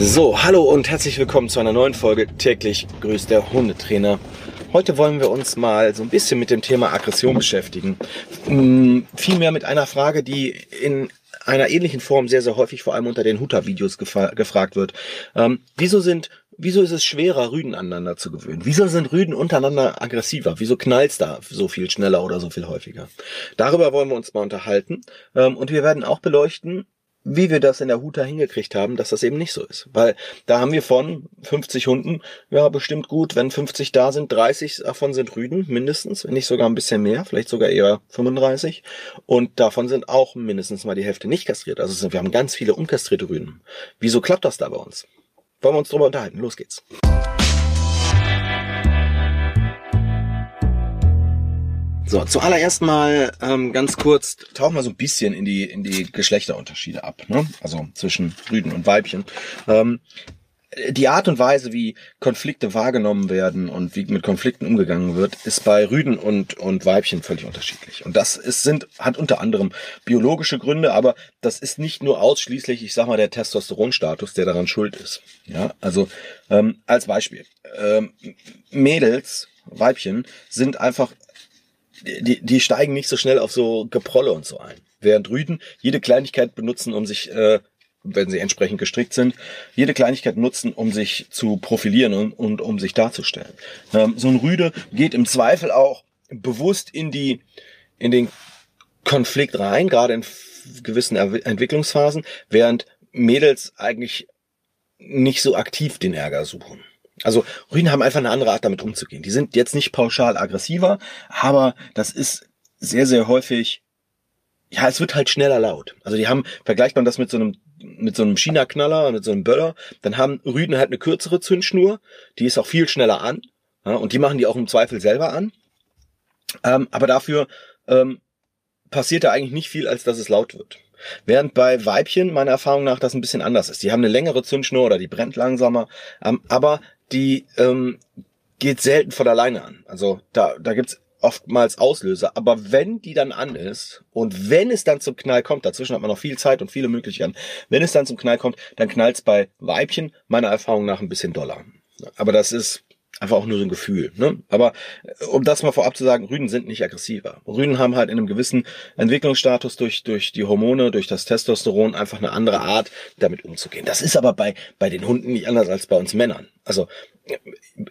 So, hallo und herzlich willkommen zu einer neuen Folge täglich grüßt der Hundetrainer. Heute wollen wir uns mal so ein bisschen mit dem Thema Aggression beschäftigen. Hm, vielmehr mit einer Frage, die in einer ähnlichen Form sehr, sehr häufig vor allem unter den Huta-Videos gefragt wird. Ähm, wieso sind Wieso ist es schwerer, Rüden aneinander zu gewöhnen? Wieso sind Rüden untereinander aggressiver? Wieso knallt's da so viel schneller oder so viel häufiger? Darüber wollen wir uns mal unterhalten. Ähm, und wir werden auch beleuchten, wie wir das in der Huta hingekriegt haben, dass das eben nicht so ist. Weil da haben wir von 50 Hunden, ja, bestimmt gut, wenn 50 da sind, 30 davon sind Rüden, mindestens, wenn nicht sogar ein bisschen mehr, vielleicht sogar eher 35. Und davon sind auch mindestens mal die Hälfte nicht kastriert. Also wir haben ganz viele unkastrierte Rüden. Wieso klappt das da bei uns? Wollen wir uns drüber unterhalten? Los geht's. So, zuallererst mal ähm, ganz kurz, tauchen wir so ein bisschen in die, in die Geschlechterunterschiede ab, ne? also zwischen Rüden und Weibchen. Ähm, die Art und Weise, wie Konflikte wahrgenommen werden und wie mit Konflikten umgegangen wird, ist bei Rüden und, und Weibchen völlig unterschiedlich. Und das ist, sind, hat unter anderem biologische Gründe, aber das ist nicht nur ausschließlich, ich sag mal, der Testosteronstatus, der daran schuld ist. Ja, also ähm, als Beispiel. Ähm, Mädels, Weibchen, sind einfach die, die steigen nicht so schnell auf so Geprolle und so ein. Während Rüden jede Kleinigkeit benutzen, um sich, äh, wenn sie entsprechend gestrickt sind, jede Kleinigkeit nutzen, um sich zu profilieren und, und um sich darzustellen. Ähm, so ein Rüde geht im Zweifel auch bewusst in die, in den Konflikt rein, gerade in gewissen Entwicklungsphasen, während Mädels eigentlich nicht so aktiv den Ärger suchen. Also Rüden haben einfach eine andere Art damit umzugehen. Die sind jetzt nicht pauschal aggressiver, aber das ist sehr, sehr häufig, ja, es wird halt schneller laut. Also die haben, vergleicht man das mit so einem mit so einem China-Knaller, mit so einem Böller, dann haben Rüden halt eine kürzere Zündschnur, die ist auch viel schneller an, ja, und die machen die auch im Zweifel selber an. Ähm, aber dafür ähm, passiert da eigentlich nicht viel, als dass es laut wird. Während bei Weibchen meiner Erfahrung nach das ein bisschen anders ist. Die haben eine längere Zündschnur oder die brennt langsamer, ähm, aber die ähm, geht selten von alleine an. Also da, da gibt's oftmals Auslöser. Aber wenn die dann an ist und wenn es dann zum Knall kommt, dazwischen hat man noch viel Zeit und viele Möglichkeiten, wenn es dann zum Knall kommt, dann knallt's bei Weibchen meiner Erfahrung nach ein bisschen doller. Aber das ist einfach auch nur so ein Gefühl. Ne? Aber äh, um das mal vorab zu sagen, Rüden sind nicht aggressiver. Rüden haben halt in einem gewissen Entwicklungsstatus durch, durch die Hormone, durch das Testosteron einfach eine andere Art, damit umzugehen. Das ist aber bei, bei den Hunden nicht anders als bei uns Männern. Also äh,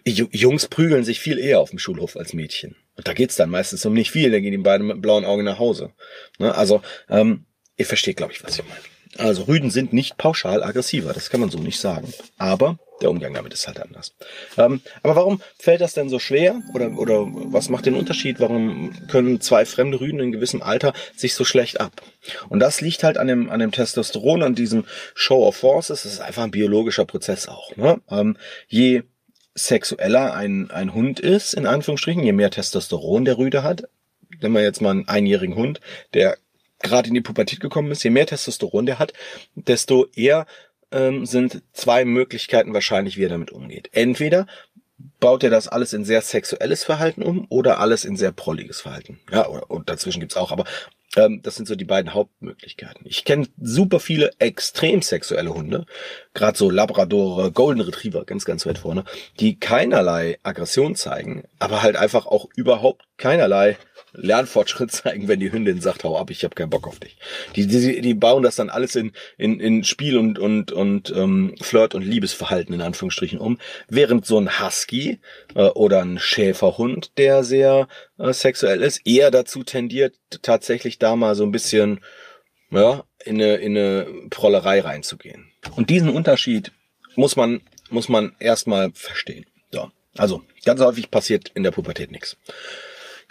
Jungs prügeln sich viel eher auf dem Schulhof als Mädchen. Und da geht's dann meistens um nicht viel, da gehen die beiden mit blauen Augen nach Hause. Ne? Also, ähm, ihr versteht, glaube ich, was ich meine. Also Rüden sind nicht pauschal aggressiver, das kann man so nicht sagen. Aber der Umgang damit ist halt anders. Ähm, aber warum fällt das denn so schwer? Oder, oder was macht den Unterschied? Warum können zwei fremde Rüden in gewissem Alter sich so schlecht ab? Und das liegt halt an dem, an dem Testosteron, an diesem Show of Forces. Das ist einfach ein biologischer Prozess auch. Ne? Ähm, je sexueller ein, ein Hund ist, in Anführungsstrichen, je mehr Testosteron der Rüde hat, nehmen wir jetzt mal einen einjährigen Hund, der gerade in die Pubertät gekommen ist, je mehr Testosteron der hat, desto eher ähm, sind zwei Möglichkeiten wahrscheinlich, wie er damit umgeht. Entweder baut er das alles in sehr sexuelles Verhalten um oder alles in sehr prolliges Verhalten. Ja, oder, und dazwischen gibt's auch, aber ähm, das sind so die beiden Hauptmöglichkeiten. Ich kenne super viele extrem sexuelle Hunde, gerade so Labradore, Golden Retriever, ganz, ganz weit vorne, die keinerlei Aggression zeigen, aber halt einfach auch überhaupt keinerlei Lernfortschritt zeigen, wenn die Hündin sagt, hau ab, ich habe keinen Bock auf dich. Die, die, die bauen das dann alles in, in, in Spiel und, und, und ähm, Flirt und Liebesverhalten in Anführungsstrichen um, während so ein Husky äh, oder ein Schäferhund, der sehr äh, sexuell ist, eher dazu tendiert, tatsächlich da mal so ein bisschen ja, in eine, in eine Prollerei reinzugehen. Und diesen Unterschied muss man, muss man erstmal verstehen. So. Also, ganz häufig passiert in der Pubertät nichts.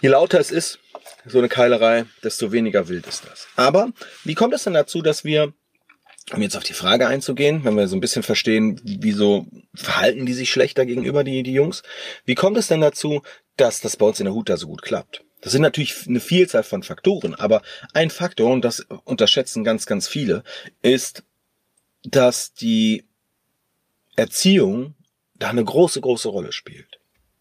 Je lauter es ist, so eine Keilerei, desto weniger wild ist das. Aber wie kommt es denn dazu, dass wir, um jetzt auf die Frage einzugehen, wenn wir so ein bisschen verstehen, wieso verhalten die sich schlechter gegenüber die, die Jungs, wie kommt es denn dazu, dass das bei uns in der Huta so gut klappt? Das sind natürlich eine Vielzahl von Faktoren, aber ein Faktor, und das unterschätzen ganz, ganz viele, ist, dass die Erziehung da eine große, große Rolle spielt.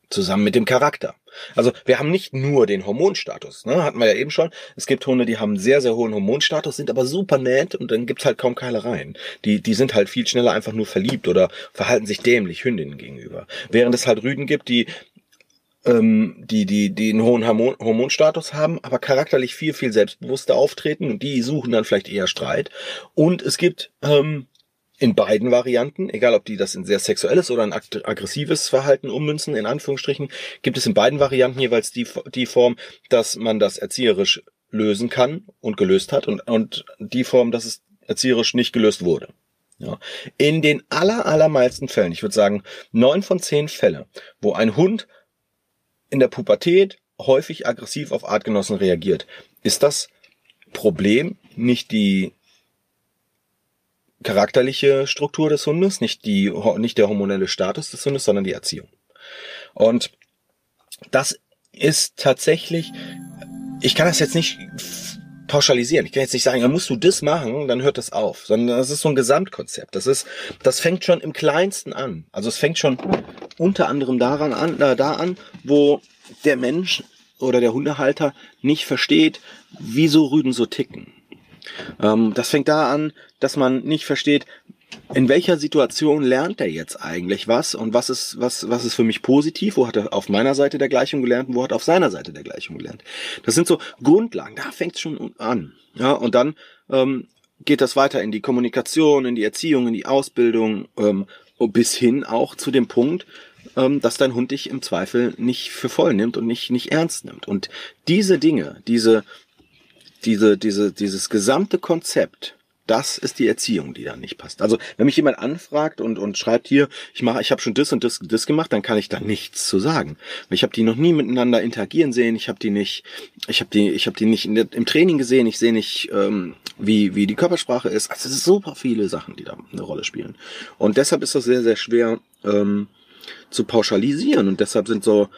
Zusammen mit dem Charakter. Also wir haben nicht nur den Hormonstatus, ne? hatten wir ja eben schon. Es gibt Hunde, die haben sehr, sehr hohen Hormonstatus, sind aber super nett und dann gibt's halt kaum Keilereien. Die, die sind halt viel schneller einfach nur verliebt oder verhalten sich dämlich Hündinnen gegenüber. Während es halt Rüden gibt, die ähm, die, die, die hohen Hormon Hormonstatus haben, aber charakterlich viel, viel selbstbewusster auftreten und die suchen dann vielleicht eher Streit. Und es gibt ähm, in beiden Varianten, egal ob die das in sehr sexuelles oder ein aggressives Verhalten ummünzen, in Anführungsstrichen, gibt es in beiden Varianten jeweils die, die Form, dass man das erzieherisch lösen kann und gelöst hat und, und die Form, dass es erzieherisch nicht gelöst wurde. Ja. In den aller, allermeisten Fällen, ich würde sagen neun von zehn Fälle, wo ein Hund in der Pubertät häufig aggressiv auf Artgenossen reagiert, ist das Problem nicht die charakterliche Struktur des Hundes, nicht die, nicht der hormonelle Status des Hundes, sondern die Erziehung. Und das ist tatsächlich, ich kann das jetzt nicht pauschalisieren. Ich kann jetzt nicht sagen, dann musst du das machen, dann hört das auf, sondern das ist so ein Gesamtkonzept. Das ist, das fängt schon im Kleinsten an. Also es fängt schon unter anderem daran an, äh, da an, wo der Mensch oder der Hundehalter nicht versteht, wieso Rüden so ticken. Ähm, das fängt da an, dass man nicht versteht, in welcher Situation lernt er jetzt eigentlich was und was ist, was, was ist für mich positiv? Wo hat er auf meiner Seite der Gleichung gelernt und wo hat er auf seiner Seite der Gleichung gelernt? Das sind so Grundlagen, da fängt es schon an. Ja, und dann ähm, geht das weiter in die Kommunikation, in die Erziehung, in die Ausbildung, ähm, bis hin auch zu dem Punkt, ähm, dass dein Hund dich im Zweifel nicht für voll nimmt und nicht, nicht ernst nimmt. Und diese Dinge, diese, diese, diese, dieses gesamte Konzept, das ist die Erziehung, die da nicht passt. Also wenn mich jemand anfragt und, und schreibt hier, ich mache, ich habe schon das und das, das gemacht, dann kann ich da nichts zu sagen. Ich habe die noch nie miteinander interagieren sehen, ich habe die nicht, ich habe die, ich habe die nicht der, im Training gesehen, ich sehe nicht, ähm, wie, wie die Körpersprache ist. Also es sind super viele Sachen, die da eine Rolle spielen. Und deshalb ist das sehr, sehr schwer ähm, zu pauschalisieren. Und deshalb sind so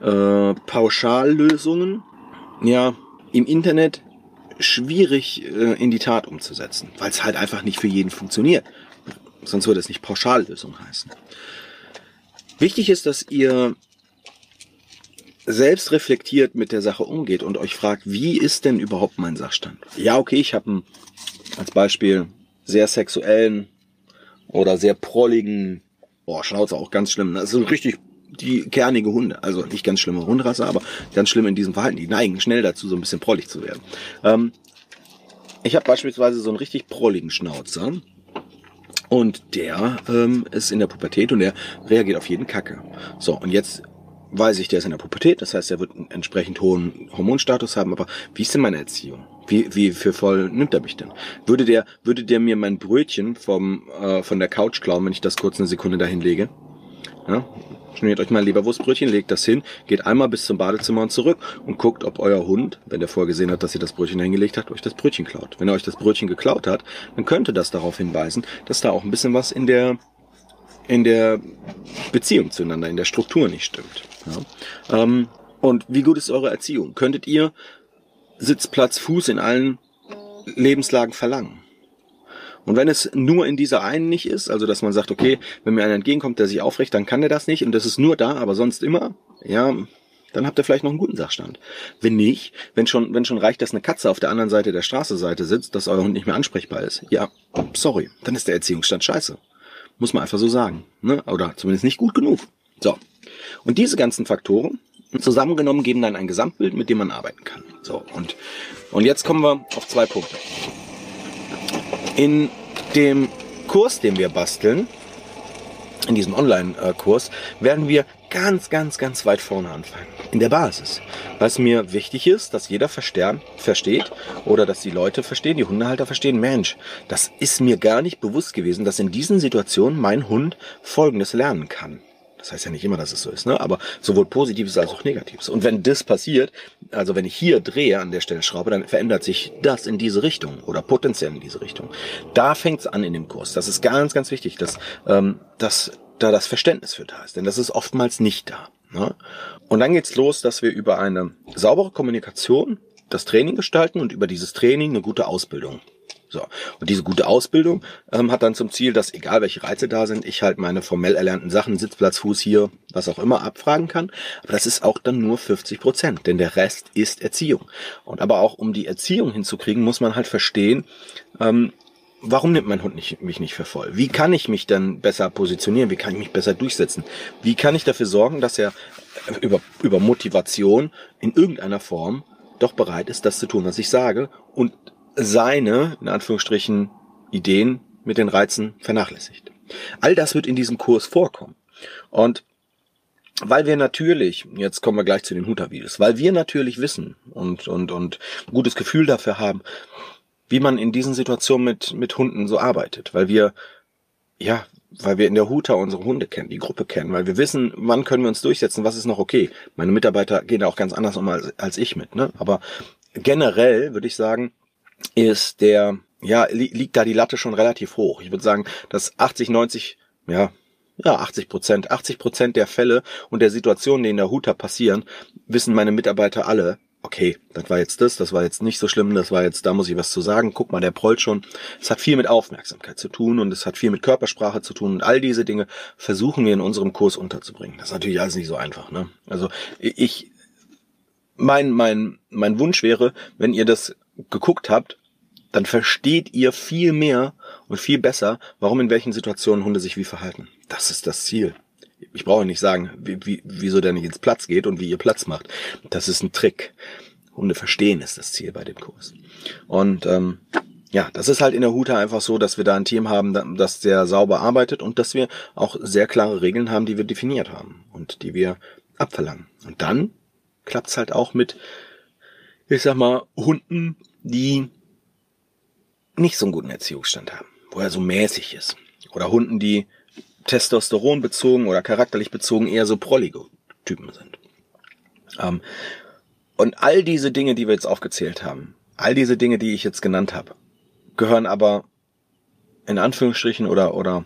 äh, Pauschallösungen ja im Internet schwierig äh, in die Tat umzusetzen, weil es halt einfach nicht für jeden funktioniert. Sonst würde es nicht Pauschallösung heißen. Wichtig ist, dass ihr selbst reflektiert mit der Sache umgeht und euch fragt, wie ist denn überhaupt mein Sachstand? Ja, okay, ich habe als Beispiel sehr sexuellen oder sehr prolligen, boah, Schnauze auch ganz schlimm, das sind richtig die kernige Hunde. Also nicht ganz schlimme Hunderasse, aber ganz schlimm in diesem Verhalten. Die neigen schnell dazu, so ein bisschen prollig zu werden. Ähm, ich habe beispielsweise so einen richtig prolligen Schnauzer. Und der ähm, ist in der Pubertät und der reagiert auf jeden Kacke. So, und jetzt weiß ich, der ist in der Pubertät, das heißt, er wird einen entsprechend hohen Hormonstatus haben, aber wie ist denn meine Erziehung? Wie, wie für voll nimmt er mich denn? Würde der, würde der mir mein Brötchen vom, äh, von der Couch klauen, wenn ich das kurz eine Sekunde dahin lege? Ja? Schmiert euch mal ein Leberwurstbrötchen, legt das hin, geht einmal bis zum Badezimmer und zurück und guckt, ob euer Hund, wenn der vorgesehen hat, dass ihr das Brötchen hingelegt habt, euch das Brötchen klaut. Wenn er euch das Brötchen geklaut hat, dann könnte das darauf hinweisen, dass da auch ein bisschen was in der in der Beziehung zueinander, in der Struktur nicht stimmt. Ja? Ähm, und wie gut ist eure Erziehung? Könntet ihr Sitz, Platz, Fuß in allen Lebenslagen verlangen? Und wenn es nur in dieser einen nicht ist, also dass man sagt, okay, wenn mir einer entgegenkommt, der sich aufrecht, dann kann der das nicht und das ist nur da, aber sonst immer, ja, dann habt ihr vielleicht noch einen guten Sachstand. Wenn nicht, wenn schon, wenn schon reicht, dass eine Katze auf der anderen Seite der Straßenseite sitzt, dass euer Hund nicht mehr ansprechbar ist, ja, sorry, dann ist der Erziehungsstand scheiße. Muss man einfach so sagen. Ne? Oder zumindest nicht gut genug. So. Und diese ganzen Faktoren zusammengenommen geben dann ein Gesamtbild, mit dem man arbeiten kann. So, und, und jetzt kommen wir auf zwei Punkte. In dem Kurs, den wir basteln, in diesem Online-Kurs, werden wir ganz, ganz, ganz weit vorne anfangen. In der Basis. Was mir wichtig ist, dass jeder versteht oder dass die Leute verstehen, die Hundehalter verstehen, Mensch, das ist mir gar nicht bewusst gewesen, dass in diesen Situationen mein Hund Folgendes lernen kann. Das heißt ja nicht immer, dass es so ist, ne? aber sowohl Positives als auch Negatives. Und wenn das passiert, also wenn ich hier drehe an der Stelle schraube, dann verändert sich das in diese Richtung oder potenziell in diese Richtung. Da fängt's an in dem Kurs. Das ist ganz, ganz wichtig, dass, ähm, dass da das Verständnis für da ist, denn das ist oftmals nicht da. Ne? Und dann geht's los, dass wir über eine saubere Kommunikation das Training gestalten und über dieses Training eine gute Ausbildung So. Und diese gute Ausbildung ähm, hat dann zum Ziel, dass egal welche Reize da sind, ich halt meine formell erlernten Sachen, Sitzplatz, Fuß hier, was auch immer, abfragen kann. Aber das ist auch dann nur 50 Prozent, denn der Rest ist Erziehung. Und aber auch um die Erziehung hinzukriegen, muss man halt verstehen, ähm, warum nimmt mein Hund nicht, mich nicht für voll? Wie kann ich mich dann besser positionieren? Wie kann ich mich besser durchsetzen? Wie kann ich dafür sorgen, dass er über, über Motivation in irgendeiner Form doch bereit ist, das zu tun, was ich sage und seine, in Anführungsstrichen, Ideen mit den Reizen vernachlässigt. All das wird in diesem Kurs vorkommen. Und weil wir natürlich, jetzt kommen wir gleich zu den Huta-Videos, weil wir natürlich wissen und, und, und ein gutes Gefühl dafür haben, wie man in diesen Situationen mit, mit Hunden so arbeitet, weil wir, ja, weil wir in der Huta unsere Hunde kennen, die Gruppe kennen, weil wir wissen, wann können wir uns durchsetzen, was ist noch okay. Meine Mitarbeiter gehen da auch ganz anders um als, als ich mit, ne? Aber generell würde ich sagen, ist der, ja, li liegt da die Latte schon relativ hoch. Ich würde sagen, dass 80, 90, ja, ja, 80 Prozent, 80 Prozent der Fälle und der Situationen, die in der Huta passieren, wissen meine Mitarbeiter alle, okay, das war jetzt das, das war jetzt nicht so schlimm, das war jetzt, da muss ich was zu sagen, guck mal, der prollt schon. Es hat viel mit Aufmerksamkeit zu tun und es hat viel mit Körpersprache zu tun und all diese Dinge versuchen wir in unserem Kurs unterzubringen. Das ist natürlich alles nicht so einfach, ne? Also ich, mein, mein, mein Wunsch wäre, wenn ihr das geguckt habt, dann versteht ihr viel mehr und viel besser, warum in welchen Situationen Hunde sich wie verhalten. Das ist das Ziel ich brauche nicht sagen, wie, wie, wieso der nicht ins Platz geht und wie ihr Platz macht. Das ist ein Trick. Hunde verstehen ist das Ziel bei dem Kurs. Und ähm, ja, das ist halt in der Huta einfach so, dass wir da ein Team haben, das sehr sauber arbeitet und dass wir auch sehr klare Regeln haben, die wir definiert haben und die wir abverlangen. Und dann klappt's halt auch mit, ich sag mal, Hunden, die nicht so einen guten Erziehungsstand haben, wo er so mäßig ist. Oder Hunden, die Testosteron bezogen oder charakterlich bezogen eher so prollige Typen sind. Ähm, und all diese Dinge, die wir jetzt aufgezählt haben, all diese Dinge, die ich jetzt genannt habe, gehören aber in Anführungsstrichen oder oder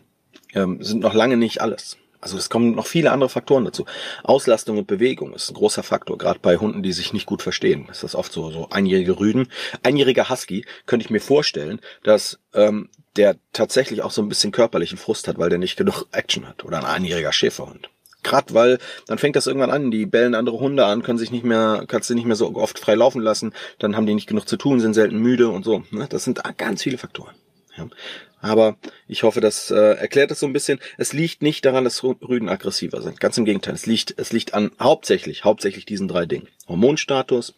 ähm, sind noch lange nicht alles. Also es kommen noch viele andere Faktoren dazu. Auslastung und Bewegung ist ein großer Faktor, gerade bei Hunden, die sich nicht gut verstehen. Das ist oft so, so einjährige Rüden. Einjähriger Husky könnte ich mir vorstellen, dass ähm, der tatsächlich auch so ein bisschen körperlichen Frust hat, weil der nicht genug Action hat. Oder ein einjähriger Schäferhund. Gerade weil dann fängt das irgendwann an, die bellen andere Hunde an, können sich nicht mehr, kannst du nicht mehr so oft frei laufen lassen, dann haben die nicht genug zu tun, sind selten müde und so. Ne? Das sind ganz viele Faktoren. Ja. Aber ich hoffe, das äh, erklärt es so ein bisschen. Es liegt nicht daran, dass Rüden aggressiver sind. Ganz im Gegenteil. Es liegt, es liegt an hauptsächlich, hauptsächlich diesen drei Dingen. Hormonstatus,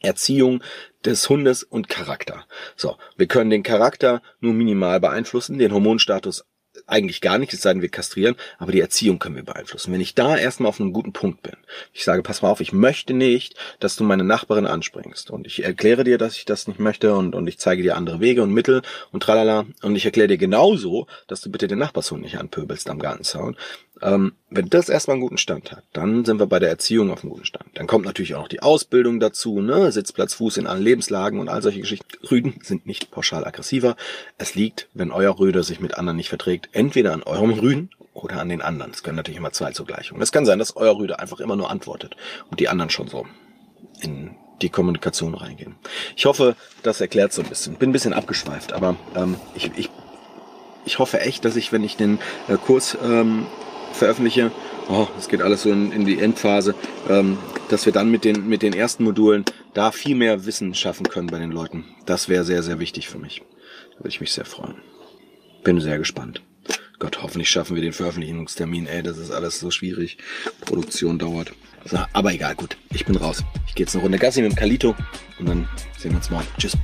Erziehung des Hundes und Charakter. So, wir können den Charakter nur minimal beeinflussen, den Hormonstatus eigentlich gar nicht, es sei denn, wir kastrieren, aber die Erziehung können wir beeinflussen. Wenn ich da erstmal auf einem guten Punkt bin, ich sage, pass mal auf, ich möchte nicht, dass du meine Nachbarin anspringst und ich erkläre dir, dass ich das nicht möchte und, und ich zeige dir andere Wege und Mittel und tralala und ich erkläre dir genauso, dass du bitte den Nachbarshund nicht anpöbelst am Gartenzaun ähm, wenn das erstmal einen guten Stand hat, dann sind wir bei der Erziehung auf einem guten Stand. Dann kommt natürlich auch noch die Ausbildung dazu, ne? Sitzplatz, Fuß in allen Lebenslagen und all solche Geschichten. Rüden sind nicht pauschal aggressiver. Es liegt, wenn euer Rüder sich mit anderen nicht verträgt, entweder an eurem Rüden oder an den anderen. Es können natürlich immer zwei zugleich. Und es kann sein, dass euer Rüder einfach immer nur antwortet und die anderen schon so in die Kommunikation reingehen. Ich hoffe, das erklärt so ein bisschen. Bin ein bisschen abgeschweift, aber ähm, ich, ich, ich hoffe echt, dass ich, wenn ich den äh, Kurs ähm, veröffentliche, oh, das geht alles so in, in die Endphase, ähm, dass wir dann mit den, mit den ersten Modulen da viel mehr Wissen schaffen können bei den Leuten. Das wäre sehr, sehr wichtig für mich. Da würde ich mich sehr freuen. Bin sehr gespannt. Gott, hoffentlich schaffen wir den Veröffentlichungstermin. Ey, das ist alles so schwierig. Produktion dauert. So, aber egal, gut. Ich bin raus. Ich gehe jetzt eine Runde Gassi mit dem Kalito und dann sehen wir uns morgen. Tschüss.